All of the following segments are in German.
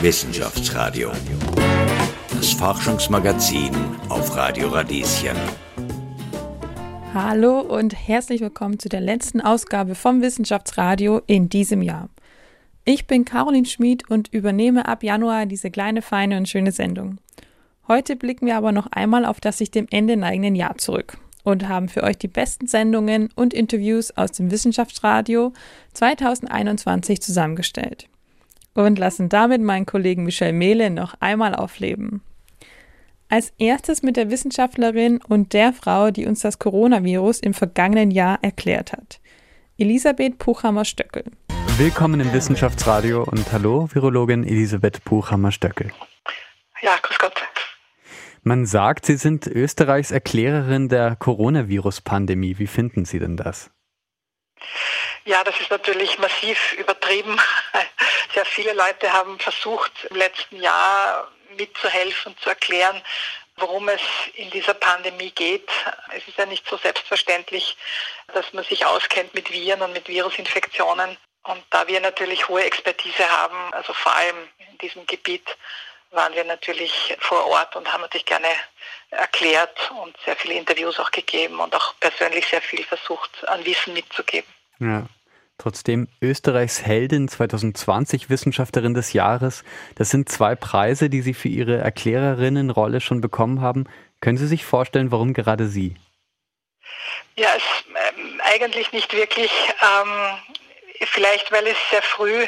Wissenschaftsradio. Das Forschungsmagazin auf Radio Radieschen. Hallo und herzlich willkommen zu der letzten Ausgabe vom Wissenschaftsradio in diesem Jahr. Ich bin Caroline Schmid und übernehme ab Januar diese kleine, feine und schöne Sendung. Heute blicken wir aber noch einmal auf das sich dem Ende neigenden Jahr zurück und haben für euch die besten Sendungen und Interviews aus dem Wissenschaftsradio 2021 zusammengestellt. Und lassen damit meinen Kollegen Michel Mehle noch einmal aufleben. Als erstes mit der Wissenschaftlerin und der Frau, die uns das Coronavirus im vergangenen Jahr erklärt hat. Elisabeth Puchhammer-Stöckel. Willkommen im Wissenschaftsradio und hallo, Virologin Elisabeth Puchhammer-Stöckel. Ja, grüß Gott. Man sagt, Sie sind Österreichs Erklärerin der Coronavirus-Pandemie. Wie finden Sie denn das? Ja, das ist natürlich massiv übertrieben. Sehr viele Leute haben versucht, im letzten Jahr mitzuhelfen, zu erklären, worum es in dieser Pandemie geht. Es ist ja nicht so selbstverständlich, dass man sich auskennt mit Viren und mit Virusinfektionen. Und da wir natürlich hohe Expertise haben, also vor allem in diesem Gebiet, waren wir natürlich vor Ort und haben natürlich gerne erklärt und sehr viele Interviews auch gegeben und auch persönlich sehr viel versucht an Wissen mitzugeben. Ja. Trotzdem Österreichs Heldin 2020 Wissenschaftlerin des Jahres. Das sind zwei Preise, die Sie für Ihre Erklärerinnenrolle schon bekommen haben. Können Sie sich vorstellen, warum gerade Sie? Ja, es, ähm, eigentlich nicht wirklich. Ähm, vielleicht, weil es sehr früh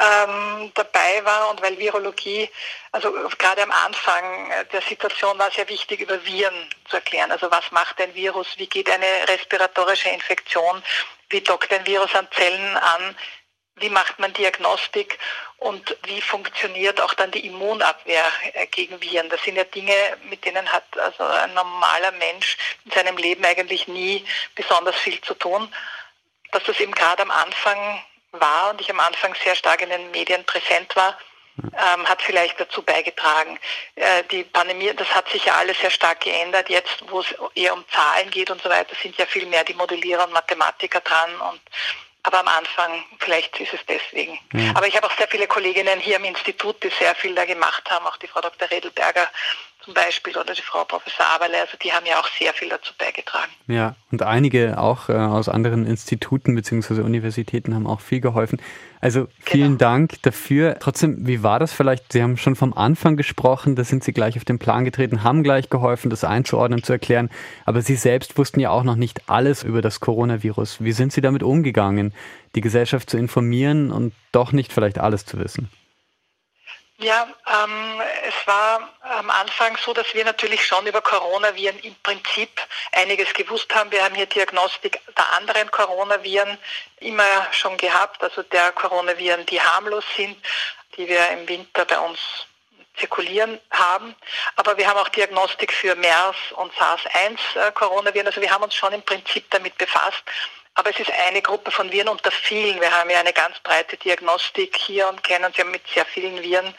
ähm, dabei war und weil Virologie, also gerade am Anfang der Situation war ja wichtig, über Viren zu erklären. Also was macht ein Virus, wie geht eine respiratorische Infektion, wie dockt ein Virus an Zellen an, wie macht man Diagnostik und wie funktioniert auch dann die Immunabwehr äh, gegen Viren. Das sind ja Dinge, mit denen hat also ein normaler Mensch in seinem Leben eigentlich nie besonders viel zu tun. Dass das eben gerade am Anfang war und ich am Anfang sehr stark in den Medien präsent war, ähm, hat vielleicht dazu beigetragen. Äh, die Pandemie, das hat sich ja alles sehr stark geändert. Jetzt, wo es eher um Zahlen geht und so weiter, sind ja viel mehr die Modellierer und Mathematiker dran und aber am Anfang, vielleicht ist es deswegen. Ja. Aber ich habe auch sehr viele Kolleginnen hier im Institut, die sehr viel da gemacht haben, auch die Frau Dr. Redelberger zum Beispiel oder die Frau Professor Aberle, also die haben ja auch sehr viel dazu beigetragen. Ja, und einige auch äh, aus anderen Instituten bzw. Universitäten haben auch viel geholfen. Also vielen genau. Dank dafür. Trotzdem, wie war das vielleicht? Sie haben schon vom Anfang gesprochen, da sind Sie gleich auf den Plan getreten, haben gleich geholfen, das einzuordnen, zu erklären. Aber Sie selbst wussten ja auch noch nicht alles über das Coronavirus. Wie sind Sie damit umgegangen, die Gesellschaft zu informieren und doch nicht vielleicht alles zu wissen? Ja, ähm, es war am Anfang so, dass wir natürlich schon über Coronaviren im Prinzip einiges gewusst haben. Wir haben hier Diagnostik der anderen Coronaviren immer schon gehabt, also der Coronaviren, die harmlos sind, die wir im Winter bei uns zirkulieren haben. Aber wir haben auch Diagnostik für MERS und SARS-1 äh. Also wir haben uns schon im Prinzip damit befasst. Aber es ist eine Gruppe von Viren unter vielen. Wir haben ja eine ganz breite Diagnostik hier und kennen uns ja mit sehr vielen Viren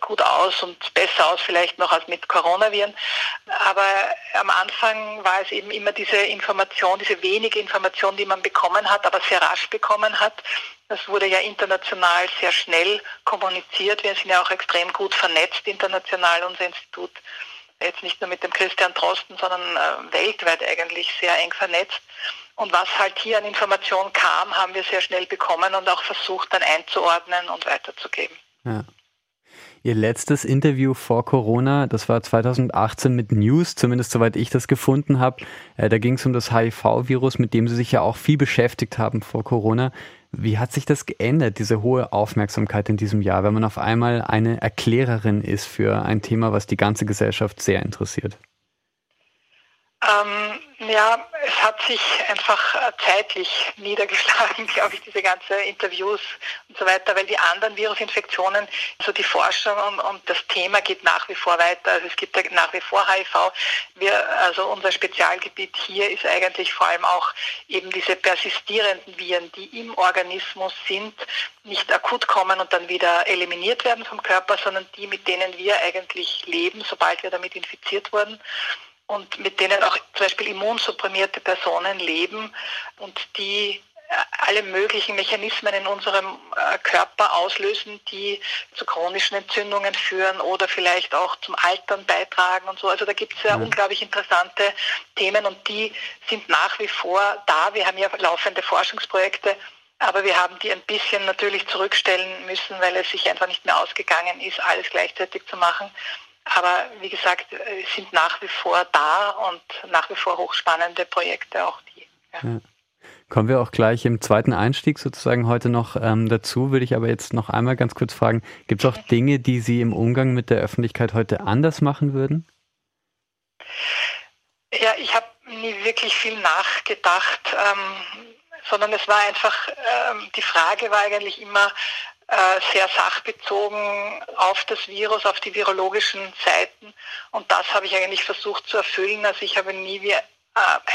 gut aus und besser aus vielleicht noch als mit Coronaviren. Aber am Anfang war es eben immer diese Information, diese wenige Information, die man bekommen hat, aber sehr rasch bekommen hat. Das wurde ja international sehr schnell kommuniziert. Wir sind ja auch extrem gut vernetzt international, unser Institut. Jetzt nicht nur mit dem Christian Drosten, sondern äh, weltweit eigentlich sehr eng vernetzt. Und was halt hier an Informationen kam, haben wir sehr schnell bekommen und auch versucht dann einzuordnen und weiterzugeben. Ja. Ihr letztes Interview vor Corona, das war 2018 mit News, zumindest soweit ich das gefunden habe. Äh, da ging es um das HIV-Virus, mit dem Sie sich ja auch viel beschäftigt haben vor Corona. Wie hat sich das geändert, diese hohe Aufmerksamkeit in diesem Jahr, wenn man auf einmal eine Erklärerin ist für ein Thema, was die ganze Gesellschaft sehr interessiert? Ähm, ja, es hat sich einfach äh, zeitlich niedergeschlagen, glaube ich, diese ganzen Interviews und so weiter, weil die anderen Virusinfektionen, also die Forschung und, und das Thema geht nach wie vor weiter. Also es gibt ja nach wie vor HIV. Wir, also unser Spezialgebiet hier ist eigentlich vor allem auch eben diese persistierenden Viren, die im Organismus sind, nicht akut kommen und dann wieder eliminiert werden vom Körper, sondern die, mit denen wir eigentlich leben, sobald wir damit infiziert wurden und mit denen auch zum Beispiel immunsupprimierte Personen leben und die alle möglichen Mechanismen in unserem äh, Körper auslösen, die zu chronischen Entzündungen führen oder vielleicht auch zum Altern beitragen und so. Also da gibt es ja mhm. unglaublich interessante Themen und die sind nach wie vor da. Wir haben ja laufende Forschungsprojekte, aber wir haben die ein bisschen natürlich zurückstellen müssen, weil es sich einfach nicht mehr ausgegangen ist, alles gleichzeitig zu machen. Aber wie gesagt, sind nach wie vor da und nach wie vor hochspannende Projekte auch die. Ja. Ja. Kommen wir auch gleich im zweiten Einstieg sozusagen heute noch ähm, dazu, würde ich aber jetzt noch einmal ganz kurz fragen, gibt es auch Dinge, die Sie im Umgang mit der Öffentlichkeit heute anders machen würden? Ja, ich habe nie wirklich viel nachgedacht, ähm, sondern es war einfach, ähm, die Frage war eigentlich immer, äh, sehr sachbezogen auf das Virus, auf die virologischen Seiten. Und das habe ich eigentlich versucht zu erfüllen. Also ich habe nie wie äh,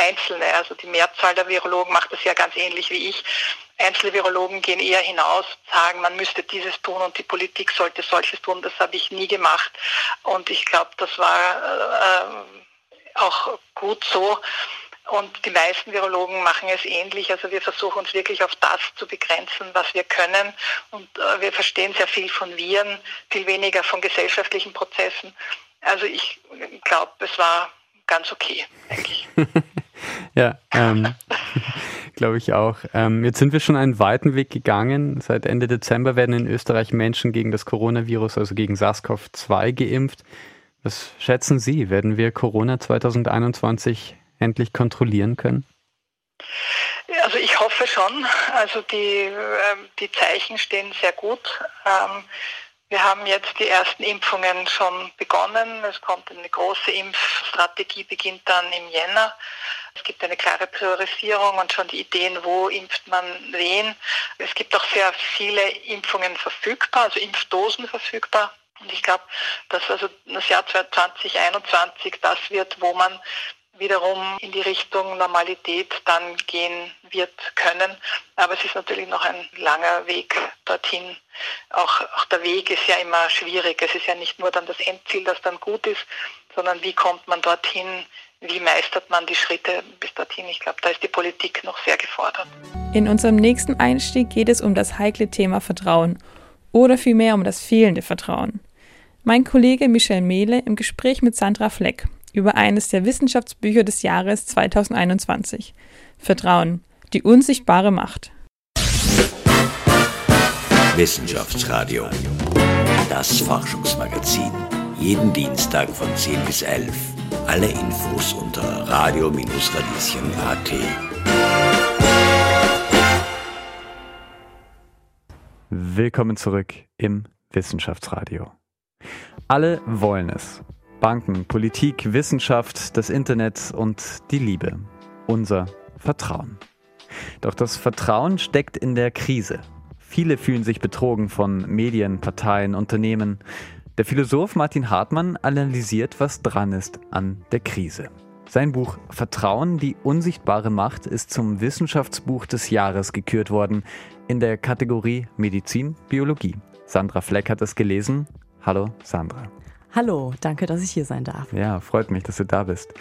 Einzelne, also die Mehrzahl der Virologen macht das ja ganz ähnlich wie ich. Einzelne Virologen gehen eher hinaus, sagen, man müsste dieses tun und die Politik sollte solches tun. Das habe ich nie gemacht. Und ich glaube, das war äh, auch gut so. Und die meisten Virologen machen es ähnlich. Also wir versuchen uns wirklich auf das zu begrenzen, was wir können. Und äh, wir verstehen sehr viel von Viren, viel weniger von gesellschaftlichen Prozessen. Also ich glaube, es war ganz okay, eigentlich. ja, ähm, glaube ich auch. Ähm, jetzt sind wir schon einen weiten Weg gegangen. Seit Ende Dezember werden in Österreich Menschen gegen das Coronavirus, also gegen SARS-CoV-2 geimpft. Was schätzen Sie? Werden wir Corona 2021 endlich kontrollieren können? Also ich hoffe schon. Also die, ähm, die Zeichen stehen sehr gut. Ähm, wir haben jetzt die ersten Impfungen schon begonnen. Es kommt eine große Impfstrategie, beginnt dann im Jänner. Es gibt eine klare Priorisierung und schon die Ideen, wo impft man wen. Es gibt auch sehr viele Impfungen verfügbar, also Impfdosen verfügbar. Und ich glaube, dass also das Jahr 2021 das wird, wo man wiederum in die Richtung Normalität dann gehen wird können. Aber es ist natürlich noch ein langer Weg dorthin. Auch, auch der Weg ist ja immer schwierig. Es ist ja nicht nur dann das Endziel, das dann gut ist, sondern wie kommt man dorthin, wie meistert man die Schritte bis dorthin. Ich glaube, da ist die Politik noch sehr gefordert. In unserem nächsten Einstieg geht es um das heikle Thema Vertrauen oder vielmehr um das fehlende Vertrauen. Mein Kollege Michel Mehle im Gespräch mit Sandra Fleck über eines der Wissenschaftsbücher des Jahres 2021. Vertrauen, die unsichtbare Macht. Wissenschaftsradio, das Forschungsmagazin. Jeden Dienstag von 10 bis 11. Alle Infos unter radio-radieschen.at. Willkommen zurück im Wissenschaftsradio. Alle wollen es. Banken, Politik, Wissenschaft, das Internet und die Liebe. Unser Vertrauen. Doch das Vertrauen steckt in der Krise. Viele fühlen sich betrogen von Medien, Parteien, Unternehmen. Der Philosoph Martin Hartmann analysiert, was dran ist an der Krise. Sein Buch Vertrauen, die unsichtbare Macht ist zum Wissenschaftsbuch des Jahres gekürt worden in der Kategorie Medizin, Biologie. Sandra Fleck hat es gelesen. Hallo Sandra. Hallo, danke, dass ich hier sein darf. Ja, freut mich, dass du da bist.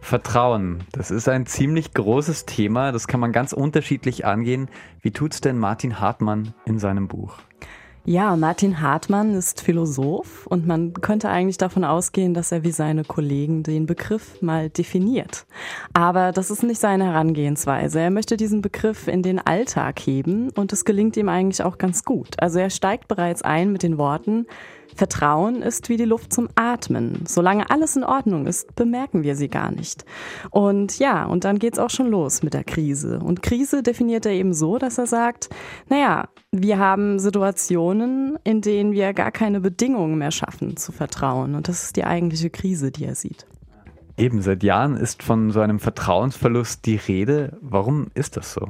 Vertrauen, das ist ein ziemlich großes Thema, das kann man ganz unterschiedlich angehen. Wie tut's denn Martin Hartmann in seinem Buch? Ja, Martin Hartmann ist Philosoph und man könnte eigentlich davon ausgehen, dass er wie seine Kollegen den Begriff mal definiert. Aber das ist nicht seine Herangehensweise. Er möchte diesen Begriff in den Alltag heben und es gelingt ihm eigentlich auch ganz gut. Also er steigt bereits ein mit den Worten, Vertrauen ist wie die Luft zum Atmen. Solange alles in Ordnung ist, bemerken wir sie gar nicht. Und ja, und dann geht's auch schon los mit der Krise. Und Krise definiert er eben so, dass er sagt, naja, wir haben Situationen, in denen wir gar keine Bedingungen mehr schaffen zu vertrauen. Und das ist die eigentliche Krise, die er sieht. Eben, seit Jahren ist von so einem Vertrauensverlust die Rede. Warum ist das so?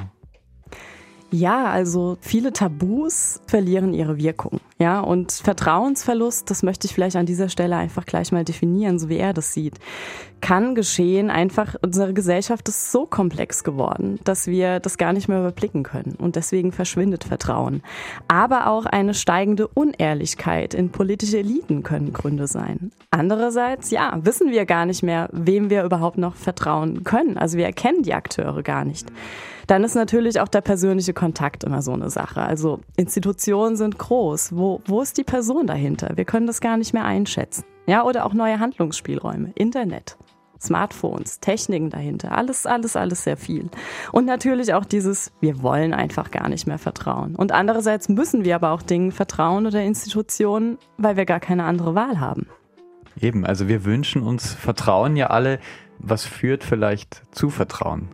Ja, also viele Tabus verlieren ihre Wirkung. Ja, und Vertrauensverlust, das möchte ich vielleicht an dieser Stelle einfach gleich mal definieren, so wie er das sieht. Kann geschehen. Einfach unsere Gesellschaft ist so komplex geworden, dass wir das gar nicht mehr überblicken können. Und deswegen verschwindet Vertrauen. Aber auch eine steigende Unehrlichkeit in politische Eliten können Gründe sein. Andererseits, ja, wissen wir gar nicht mehr, wem wir überhaupt noch vertrauen können. Also wir erkennen die Akteure gar nicht. Dann ist natürlich auch der persönliche Kontakt immer so eine Sache. Also Institutionen sind groß. Wo, wo ist die Person dahinter? Wir können das gar nicht mehr einschätzen. Ja, oder auch neue Handlungsspielräume. Internet. Smartphones, Techniken dahinter, alles, alles, alles sehr viel. Und natürlich auch dieses, wir wollen einfach gar nicht mehr vertrauen. Und andererseits müssen wir aber auch Dingen vertrauen oder Institutionen, weil wir gar keine andere Wahl haben. Eben, also wir wünschen uns Vertrauen ja alle. Was führt vielleicht zu Vertrauen?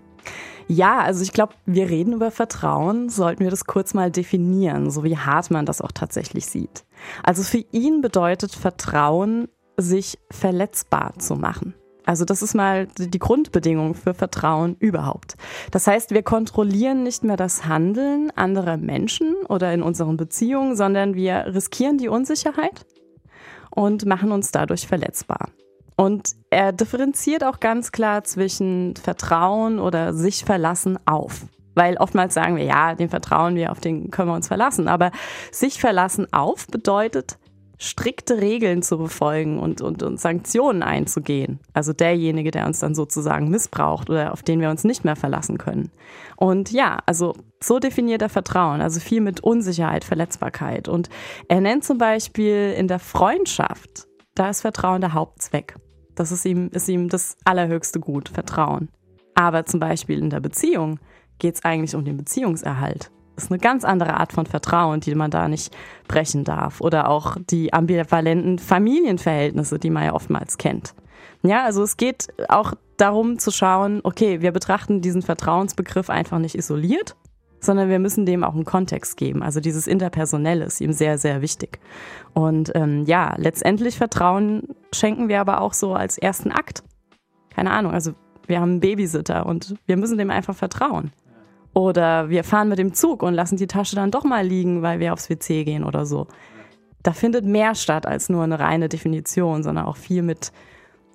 Ja, also ich glaube, wir reden über Vertrauen, sollten wir das kurz mal definieren, so wie Hartmann das auch tatsächlich sieht. Also für ihn bedeutet Vertrauen, sich verletzbar zu machen. Also das ist mal die Grundbedingung für Vertrauen überhaupt. Das heißt, wir kontrollieren nicht mehr das Handeln anderer Menschen oder in unseren Beziehungen, sondern wir riskieren die Unsicherheit und machen uns dadurch verletzbar. Und er differenziert auch ganz klar zwischen Vertrauen oder sich verlassen auf. Weil oftmals sagen wir, ja, den vertrauen wir, auf den können wir uns verlassen. Aber sich verlassen auf bedeutet, strikte Regeln zu befolgen und, und, und Sanktionen einzugehen. Also derjenige, der uns dann sozusagen missbraucht oder auf den wir uns nicht mehr verlassen können. Und ja, also so definiert er Vertrauen, also viel mit Unsicherheit, Verletzbarkeit. Und er nennt zum Beispiel in der Freundschaft, da ist Vertrauen der Hauptzweck. Das ist ihm, ist ihm das allerhöchste Gut, Vertrauen. Aber zum Beispiel in der Beziehung geht es eigentlich um den Beziehungserhalt. Ist eine ganz andere Art von Vertrauen, die man da nicht brechen darf. Oder auch die ambivalenten Familienverhältnisse, die man ja oftmals kennt. Ja, also es geht auch darum zu schauen, okay, wir betrachten diesen Vertrauensbegriff einfach nicht isoliert, sondern wir müssen dem auch einen Kontext geben. Also dieses Interpersonelle ist ihm sehr, sehr wichtig. Und ähm, ja, letztendlich Vertrauen schenken wir aber auch so als ersten Akt. Keine Ahnung, also wir haben einen Babysitter und wir müssen dem einfach vertrauen. Oder wir fahren mit dem Zug und lassen die Tasche dann doch mal liegen, weil wir aufs WC gehen oder so. Da findet mehr statt als nur eine reine Definition, sondern auch viel mit,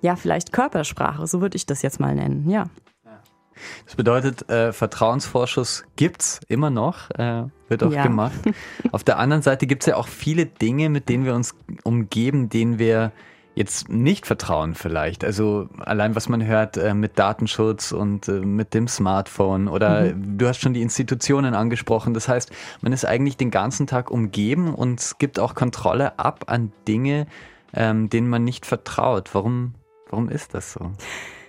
ja, vielleicht Körpersprache, so würde ich das jetzt mal nennen, ja. Das bedeutet, äh, Vertrauensvorschuss gibt's immer noch, äh, wird auch ja. gemacht. Auf der anderen Seite gibt's ja auch viele Dinge, mit denen wir uns umgeben, denen wir jetzt nicht vertrauen vielleicht. Also allein was man hört äh, mit Datenschutz und äh, mit dem Smartphone oder mhm. du hast schon die Institutionen angesprochen. Das heißt, man ist eigentlich den ganzen Tag umgeben und es gibt auch Kontrolle ab an Dinge, ähm, denen man nicht vertraut. Warum, warum ist das so?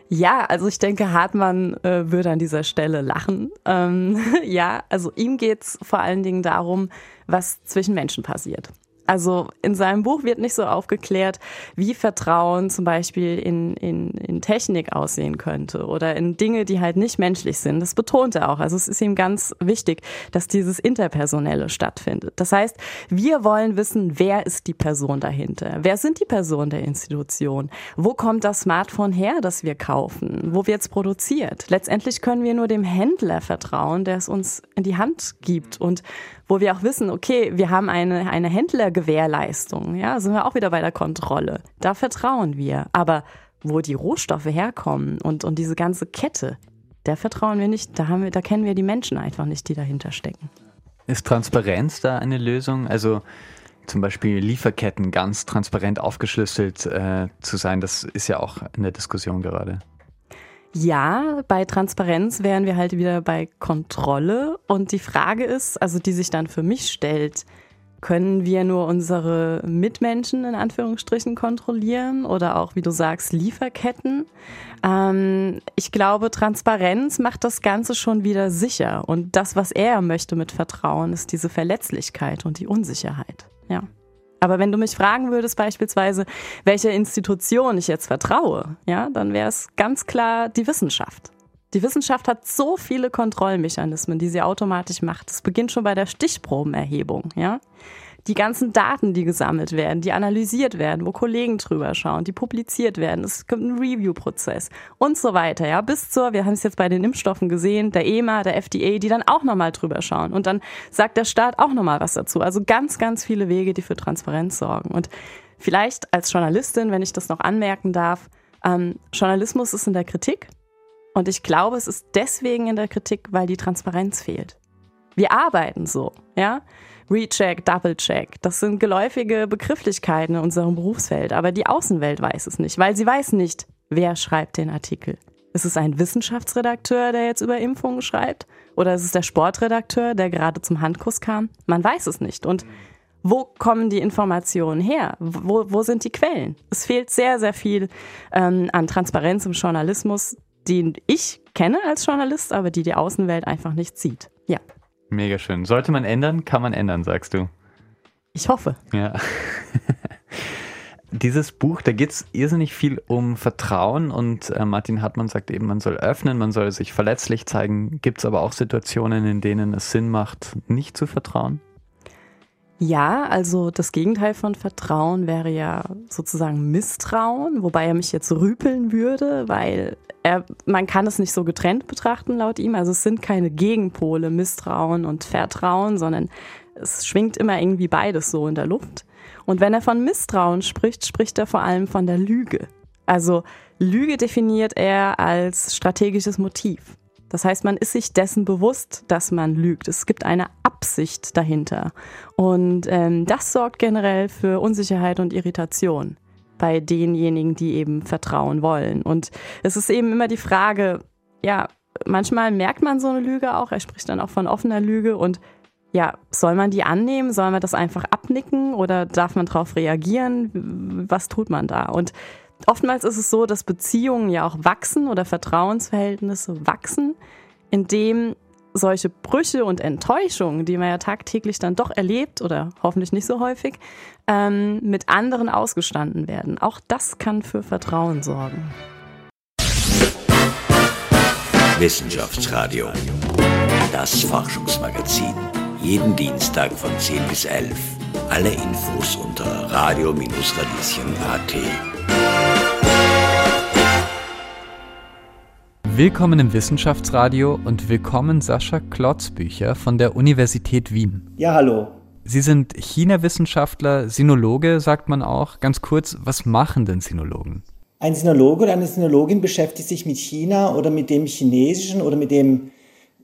Ja, also ich denke, Hartmann äh, würde an dieser Stelle lachen. Ähm, ja, also ihm geht's vor allen Dingen darum, was zwischen Menschen passiert. Also in seinem Buch wird nicht so aufgeklärt, wie Vertrauen zum Beispiel in, in, in Technik aussehen könnte oder in Dinge, die halt nicht menschlich sind. Das betont er auch. Also es ist ihm ganz wichtig, dass dieses Interpersonelle stattfindet. Das heißt, wir wollen wissen, wer ist die Person dahinter? Wer sind die Personen der Institution? Wo kommt das Smartphone her, das wir kaufen? Wo wird es produziert? Letztendlich können wir nur dem Händler vertrauen, der es uns in die Hand gibt und wo wir auch wissen, okay, wir haben eine, eine Händlergewährleistung, ja, sind wir auch wieder bei der Kontrolle. Da vertrauen wir. Aber wo die Rohstoffe herkommen und, und diese ganze Kette, da vertrauen wir nicht, da haben wir, da kennen wir die Menschen einfach nicht, die dahinter stecken. Ist Transparenz da eine Lösung? Also zum Beispiel Lieferketten ganz transparent aufgeschlüsselt äh, zu sein, das ist ja auch in der Diskussion gerade. Ja, bei Transparenz wären wir halt wieder bei Kontrolle. Und die Frage ist, also die sich dann für mich stellt, können wir nur unsere Mitmenschen in Anführungsstrichen kontrollieren oder auch, wie du sagst, Lieferketten? Ähm, ich glaube, Transparenz macht das Ganze schon wieder sicher. Und das, was er möchte mit Vertrauen, ist diese Verletzlichkeit und die Unsicherheit. Ja. Aber wenn du mich fragen würdest beispielsweise, welcher Institution ich jetzt vertraue, ja, dann wäre es ganz klar die Wissenschaft. Die Wissenschaft hat so viele Kontrollmechanismen, die sie automatisch macht. Es beginnt schon bei der Stichprobenerhebung, ja die ganzen Daten, die gesammelt werden, die analysiert werden, wo Kollegen drüber schauen, die publiziert werden. Es gibt einen Review-Prozess und so weiter, ja, bis zur, wir haben es jetzt bei den Impfstoffen gesehen, der EMA, der FDA, die dann auch nochmal drüber schauen. Und dann sagt der Staat auch nochmal was dazu. Also ganz, ganz viele Wege, die für Transparenz sorgen. Und vielleicht als Journalistin, wenn ich das noch anmerken darf, Ähm, Journalismus ist in der Kritik und ich glaube, es ist deswegen in der Kritik, weil die Transparenz fehlt. Wir arbeiten so, ja. Recheck, Double-Check, das sind geläufige Begrifflichkeiten in unserem Berufsfeld, aber die Außenwelt weiß es nicht, weil sie weiß nicht, wer schreibt den Artikel. Ist es ein Wissenschaftsredakteur, der jetzt über Impfungen schreibt? Oder ist es der Sportredakteur, der gerade zum Handkuss kam? Man weiß es nicht. Und wo kommen die Informationen her? Wo, wo sind die Quellen? Es fehlt sehr, sehr viel ähm, an Transparenz im Journalismus, den ich kenne als Journalist, aber die die Außenwelt einfach nicht sieht. Ja. Mega schön. Sollte man ändern, kann man ändern, sagst du. Ich hoffe. Ja. Dieses Buch, da geht es irrsinnig viel um Vertrauen und äh, Martin Hartmann sagt eben, man soll öffnen, man soll sich verletzlich zeigen. Gibt es aber auch Situationen, in denen es Sinn macht, nicht zu vertrauen? Ja, also das Gegenteil von Vertrauen wäre ja sozusagen Misstrauen, wobei er mich jetzt rüpeln würde, weil er, man kann es nicht so getrennt betrachten laut ihm. Also es sind keine Gegenpole, Misstrauen und Vertrauen, sondern es schwingt immer irgendwie beides so in der Luft. Und wenn er von Misstrauen spricht, spricht er vor allem von der Lüge. Also Lüge definiert er als strategisches Motiv. Das heißt, man ist sich dessen bewusst, dass man lügt. Es gibt eine Absicht dahinter. Und ähm, das sorgt generell für Unsicherheit und Irritation bei denjenigen, die eben vertrauen wollen. Und es ist eben immer die Frage, ja, manchmal merkt man so eine Lüge auch. Er spricht dann auch von offener Lüge und ja, soll man die annehmen? Soll man das einfach abnicken oder darf man darauf reagieren? Was tut man da? Und oftmals ist es so, dass Beziehungen ja auch wachsen oder Vertrauensverhältnisse wachsen, indem solche Brüche und Enttäuschungen, die man ja tagtäglich dann doch erlebt oder hoffentlich nicht so häufig, ähm, mit anderen ausgestanden werden. Auch das kann für Vertrauen sorgen. Wissenschaftsradio, das Forschungsmagazin. Jeden Dienstag von 10 bis 11. Alle Infos unter radio-radieschen.at. Willkommen im Wissenschaftsradio und willkommen Sascha Klotzbücher von der Universität Wien. Ja, hallo. Sie sind China-Wissenschaftler, Sinologe, sagt man auch. Ganz kurz, was machen denn Sinologen? Ein Sinologe oder eine Sinologin beschäftigt sich mit China oder mit dem Chinesischen oder mit dem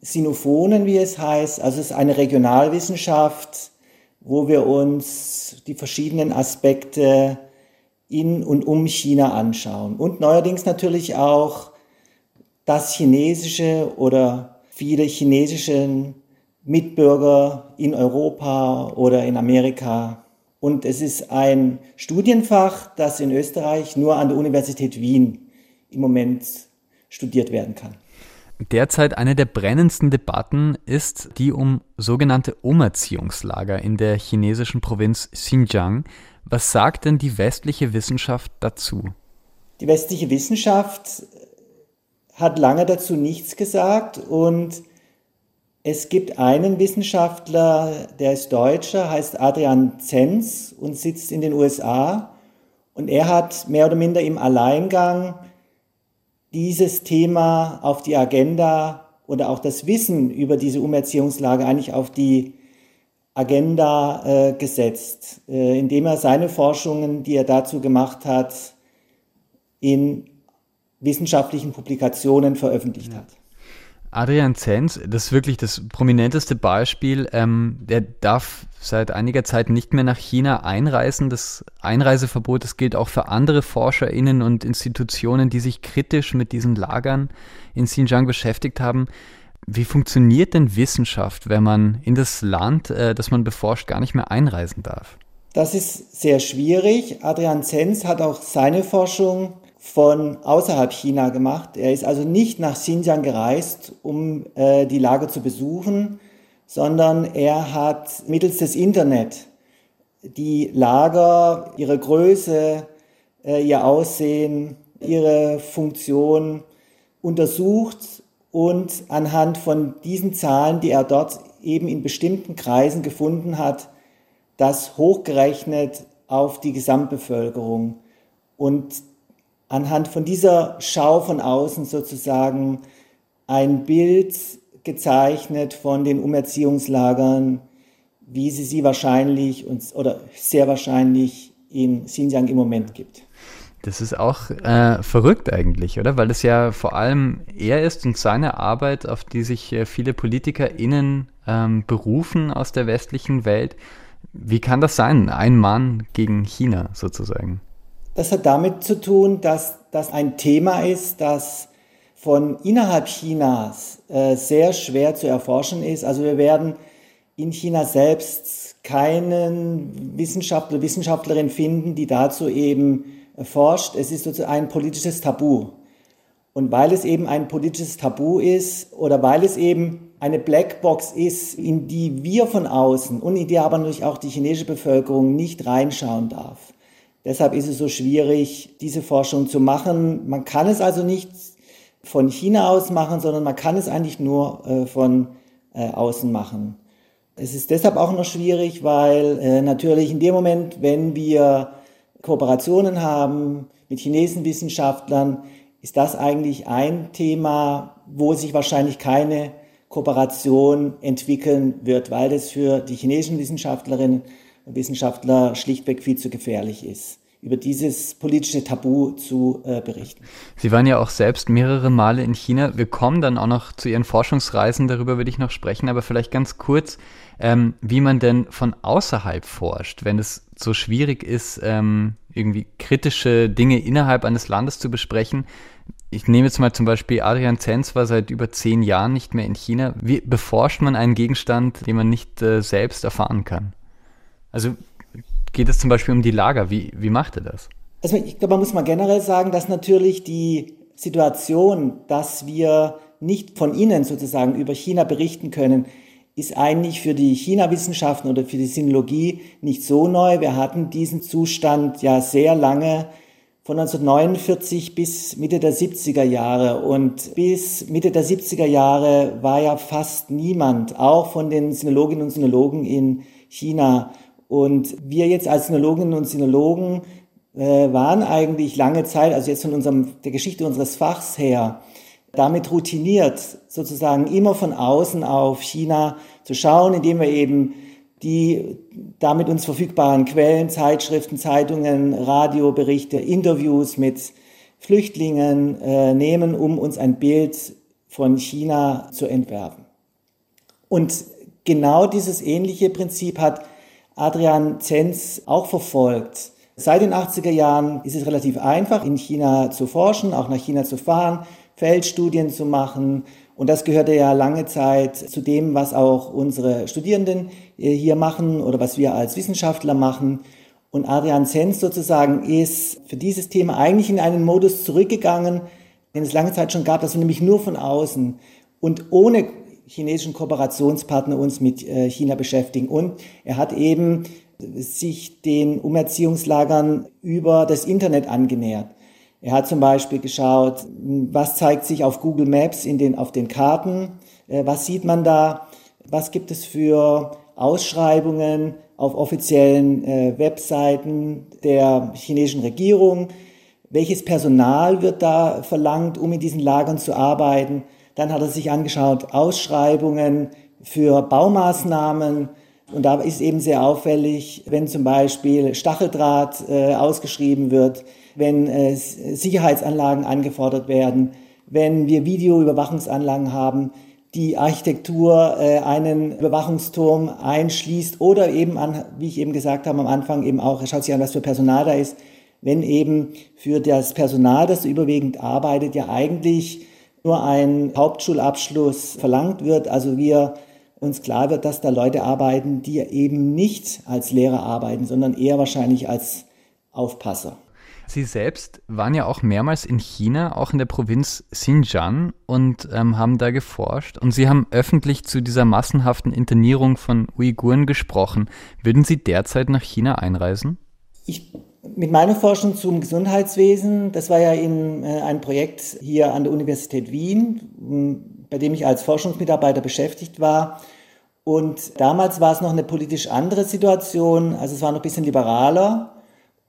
Sinophonen, wie es heißt. Also es ist eine Regionalwissenschaft, wo wir uns die verschiedenen Aspekte in und um China anschauen. Und neuerdings natürlich auch das chinesische oder viele chinesische Mitbürger in Europa oder in Amerika. Und es ist ein Studienfach, das in Österreich nur an der Universität Wien im Moment studiert werden kann. Derzeit eine der brennendsten Debatten ist die um sogenannte Umerziehungslager in der chinesischen Provinz Xinjiang. Was sagt denn die westliche Wissenschaft dazu? Die westliche Wissenschaft hat lange dazu nichts gesagt und es gibt einen Wissenschaftler, der ist Deutscher, heißt Adrian Zenz und sitzt in den USA und er hat mehr oder minder im Alleingang dieses Thema auf die Agenda oder auch das Wissen über diese Umerziehungslage eigentlich auf die Agenda äh, gesetzt, äh, indem er seine Forschungen, die er dazu gemacht hat, in wissenschaftlichen Publikationen veröffentlicht hat. Adrian Zenz, das ist wirklich das prominenteste Beispiel. Ähm, der darf seit einiger Zeit nicht mehr nach China einreisen. Das Einreiseverbot, das gilt auch für andere ForscherInnen und Institutionen, die sich kritisch mit diesen Lagern in Xinjiang beschäftigt haben. Wie funktioniert denn Wissenschaft, wenn man in das Land, äh, das man beforscht, gar nicht mehr einreisen darf? Das ist sehr schwierig. Adrian Zenz hat auch seine Forschung von außerhalb China gemacht. Er ist also nicht nach Xinjiang gereist, um äh, die Lage zu besuchen, sondern er hat mittels des Internet die Lager, ihre Größe, äh, ihr Aussehen, ihre Funktion untersucht und anhand von diesen Zahlen, die er dort eben in bestimmten Kreisen gefunden hat, das hochgerechnet auf die Gesamtbevölkerung. Und anhand von dieser Schau von außen sozusagen ein Bild gezeichnet von den Umerziehungslagern, wie sie sie wahrscheinlich und, oder sehr wahrscheinlich in Xinjiang im Moment gibt. Das ist auch äh, verrückt eigentlich, oder? Weil es ja vor allem er ist und seine Arbeit, auf die sich äh, viele PolitikerInnen ähm, berufen aus der westlichen Welt. Wie kann das sein? Ein Mann gegen China sozusagen. Das hat damit zu tun, dass das ein Thema ist, das von innerhalb Chinas äh, sehr schwer zu erforschen ist. Also wir werden in China selbst keinen Wissenschaftler, Wissenschaftlerin finden, die dazu eben forscht. Es ist sozusagen ein politisches Tabu. Und weil es eben ein politisches Tabu ist oder weil es eben eine Blackbox ist, in die wir von außen und in die aber natürlich auch die chinesische Bevölkerung nicht reinschauen darf. Deshalb ist es so schwierig, diese Forschung zu machen. Man kann es also nicht von China aus machen, sondern man kann es eigentlich nur äh, von äh, außen machen. Es ist deshalb auch noch schwierig, weil äh, natürlich in dem Moment, wenn wir Kooperationen haben mit chinesischen Wissenschaftlern, ist das eigentlich ein Thema, wo sich wahrscheinlich keine Kooperation entwickeln wird, weil das für die chinesischen Wissenschaftlerinnen Wissenschaftler schlichtweg viel zu gefährlich ist über dieses politische Tabu zu äh, berichten. Sie waren ja auch selbst mehrere Male in China. Wir kommen dann auch noch zu Ihren Forschungsreisen, darüber würde ich noch sprechen, aber vielleicht ganz kurz, ähm, wie man denn von außerhalb forscht, wenn es so schwierig ist, ähm, irgendwie kritische Dinge innerhalb eines Landes zu besprechen. Ich nehme jetzt mal zum Beispiel Adrian Zenz war seit über zehn Jahren nicht mehr in China. Wie beforscht man einen Gegenstand, den man nicht äh, selbst erfahren kann? Also geht es zum Beispiel um die Lager. Wie, wie macht er das? Also ich glaube, man muss mal generell sagen, dass natürlich die Situation, dass wir nicht von innen sozusagen über China berichten können, ist eigentlich für die China-Wissenschaften oder für die Sinologie nicht so neu. Wir hatten diesen Zustand ja sehr lange, von 1949 bis Mitte der 70er Jahre. Und bis Mitte der 70er Jahre war ja fast niemand, auch von den Sinologinnen und Sinologen in China. Und wir jetzt als Sinologinnen und Sinologen äh, waren eigentlich lange Zeit, also jetzt von unserem, der Geschichte unseres Fachs her, damit routiniert, sozusagen immer von außen auf China zu schauen, indem wir eben die damit uns verfügbaren Quellen, Zeitschriften, Zeitungen, Radioberichte, Interviews mit Flüchtlingen äh, nehmen, um uns ein Bild von China zu entwerfen. Und genau dieses ähnliche Prinzip hat Adrian Zenz auch verfolgt. Seit den 80er Jahren ist es relativ einfach, in China zu forschen, auch nach China zu fahren, Feldstudien zu machen. Und das gehörte ja lange Zeit zu dem, was auch unsere Studierenden äh, hier machen oder was wir als Wissenschaftler machen. Und Adrian Zenz sozusagen ist für dieses Thema eigentlich in einen Modus zurückgegangen, den es lange Zeit schon gab, dass wir nämlich nur von außen und ohne chinesischen Kooperationspartner uns mit äh, China beschäftigen. Und er hat eben sich den Umerziehungslagern über das Internet angenähert. Er hat zum Beispiel geschaut, was zeigt sich auf Google Maps in den, auf den Karten, äh, was sieht man da, was gibt es für Ausschreibungen auf offiziellen äh, Webseiten der chinesischen Regierung, welches Personal wird da verlangt, um in diesen Lagern zu arbeiten. Dann hat er sich angeschaut Ausschreibungen für Baumaßnahmen. Und da ist eben sehr auffällig, wenn zum Beispiel Stacheldraht äh, ausgeschrieben wird, wenn äh, Sicherheitsanlagen angefordert werden, wenn wir Videoüberwachungsanlagen haben, die Architektur äh, einen Überwachungsturm einschließt oder eben an, wie ich eben gesagt habe am Anfang, eben auch, schaut sich an, was für Personal da ist, wenn eben für das Personal, das überwiegend arbeitet, ja eigentlich nur ein Hauptschulabschluss verlangt wird. Also wir uns klar wird, dass da Leute arbeiten, die eben nicht als Lehrer arbeiten, sondern eher wahrscheinlich als Aufpasser. Sie selbst waren ja auch mehrmals in China, auch in der Provinz Xinjiang und ähm, haben da geforscht. Und Sie haben öffentlich zu dieser massenhaften Internierung von Uiguren gesprochen. Würden Sie derzeit nach China einreisen? Ich mit meiner Forschung zum Gesundheitswesen, das war ja in, äh, ein Projekt hier an der Universität Wien, bei dem ich als Forschungsmitarbeiter beschäftigt war. Und damals war es noch eine politisch andere Situation, also es war noch ein bisschen liberaler.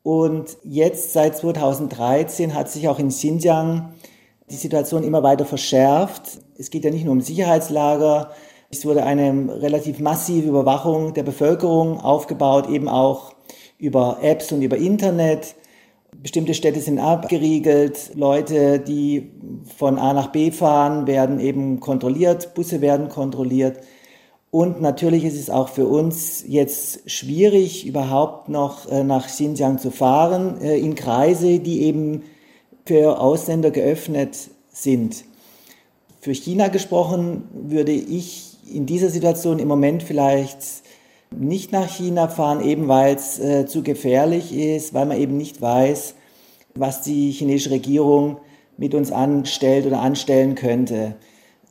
Und jetzt seit 2013 hat sich auch in Xinjiang die Situation immer weiter verschärft. Es geht ja nicht nur um Sicherheitslager, es wurde eine relativ massive Überwachung der Bevölkerung aufgebaut, eben auch über Apps und über Internet. Bestimmte Städte sind abgeriegelt, Leute, die von A nach B fahren, werden eben kontrolliert, Busse werden kontrolliert. Und natürlich ist es auch für uns jetzt schwierig, überhaupt noch äh, nach Xinjiang zu fahren, äh, in Kreise, die eben für Ausländer geöffnet sind. Für China gesprochen würde ich in dieser Situation im Moment vielleicht nicht nach China fahren, eben weil es äh, zu gefährlich ist, weil man eben nicht weiß, was die chinesische Regierung mit uns anstellt oder anstellen könnte.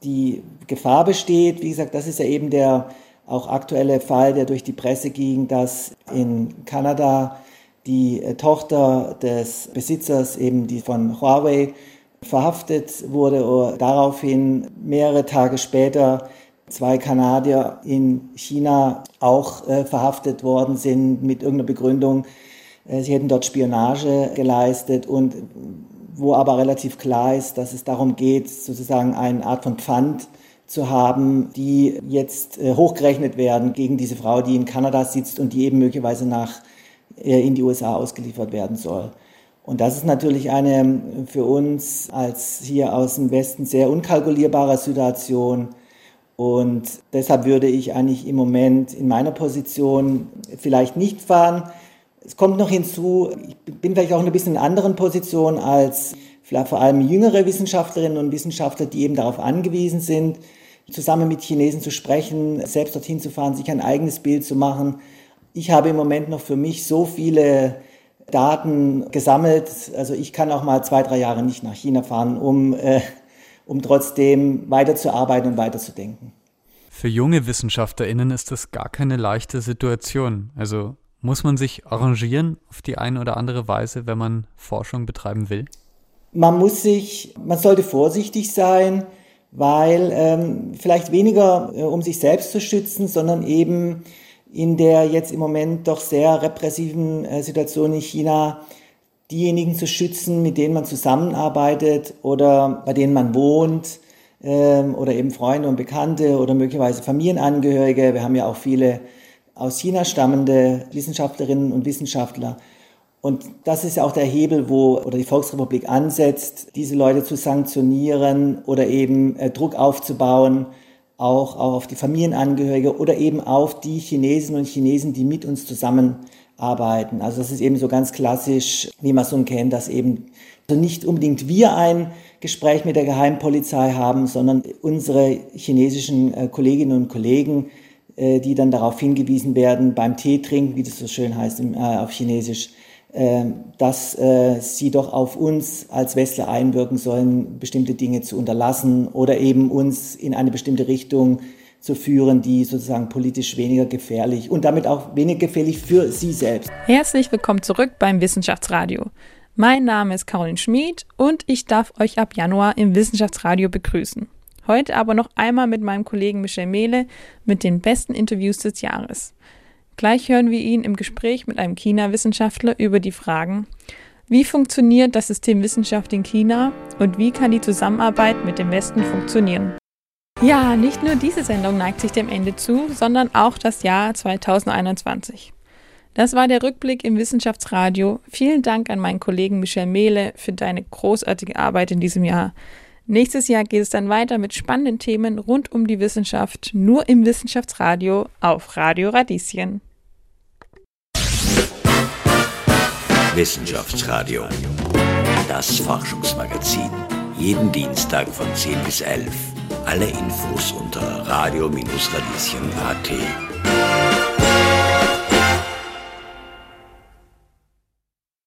Die Gefahr besteht, wie gesagt, das ist ja eben der auch aktuelle Fall, der durch die Presse ging, dass in Kanada die äh, Tochter des Besitzers, eben die von Huawei, verhaftet wurde. Daraufhin mehrere Tage später zwei Kanadier in China auch äh, verhaftet worden sind mit irgendeiner Begründung, äh, sie hätten dort Spionage geleistet und wo aber relativ klar ist, dass es darum geht, sozusagen eine Art von Pfand zu haben, die jetzt äh, hochgerechnet werden gegen diese Frau, die in Kanada sitzt und die eben möglicherweise nach, äh, in die USA ausgeliefert werden soll. Und das ist natürlich eine für uns als hier aus dem Westen sehr unkalkulierbare Situation. Und deshalb würde ich eigentlich im Moment in meiner Position vielleicht nicht fahren. Es kommt noch hinzu, ich bin vielleicht auch in ein bisschen in anderen Position als vielleicht vor allem jüngere Wissenschaftlerinnen und Wissenschaftler, die eben darauf angewiesen sind, zusammen mit Chinesen zu sprechen, selbst dorthin zu fahren, sich ein eigenes Bild zu machen. Ich habe im Moment noch für mich so viele Daten gesammelt. Also ich kann auch mal zwei, drei Jahre nicht nach China fahren, um äh, um trotzdem weiterzuarbeiten und weiterzudenken. Für junge WissenschaftlerInnen ist das gar keine leichte Situation. Also muss man sich arrangieren auf die eine oder andere Weise, wenn man Forschung betreiben will? Man muss sich, man sollte vorsichtig sein, weil ähm, vielleicht weniger äh, um sich selbst zu schützen, sondern eben in der jetzt im Moment doch sehr repressiven äh, Situation in China diejenigen zu schützen, mit denen man zusammenarbeitet oder bei denen man wohnt ähm, oder eben Freunde und Bekannte oder möglicherweise Familienangehörige. Wir haben ja auch viele aus China stammende Wissenschaftlerinnen und Wissenschaftler. Und das ist ja auch der Hebel, wo oder die Volksrepublik ansetzt, diese Leute zu sanktionieren oder eben äh, Druck aufzubauen, auch, auch auf die Familienangehörige oder eben auf die Chinesinnen und Chinesen, die mit uns zusammen arbeiten. Also das ist eben so ganz klassisch, wie man so kennt, dass eben also nicht unbedingt wir ein Gespräch mit der Geheimpolizei haben, sondern unsere chinesischen äh, Kolleginnen und Kollegen, äh, die dann darauf hingewiesen werden, beim Tee trinken, wie das so schön heißt äh, auf Chinesisch, äh, dass äh, sie doch auf uns als Westler einwirken sollen, bestimmte Dinge zu unterlassen oder eben uns in eine bestimmte Richtung zu führen, die sozusagen politisch weniger gefährlich und damit auch weniger gefährlich für Sie selbst. Herzlich willkommen zurück beim Wissenschaftsradio. Mein Name ist Caroline Schmid und ich darf euch ab Januar im Wissenschaftsradio begrüßen. Heute aber noch einmal mit meinem Kollegen Michel Mehle mit den besten Interviews des Jahres. Gleich hören wir ihn im Gespräch mit einem China-Wissenschaftler über die Fragen, wie funktioniert das System Wissenschaft in China und wie kann die Zusammenarbeit mit dem Westen funktionieren? Ja, nicht nur diese Sendung neigt sich dem Ende zu, sondern auch das Jahr 2021. Das war der Rückblick im Wissenschaftsradio. Vielen Dank an meinen Kollegen Michel Mehle für deine großartige Arbeit in diesem Jahr. Nächstes Jahr geht es dann weiter mit spannenden Themen rund um die Wissenschaft, nur im Wissenschaftsradio auf Radio Radieschen. Wissenschaftsradio, das Forschungsmagazin. Jeden Dienstag von 10 bis 11 alle Infos unter radio-radieschen.at.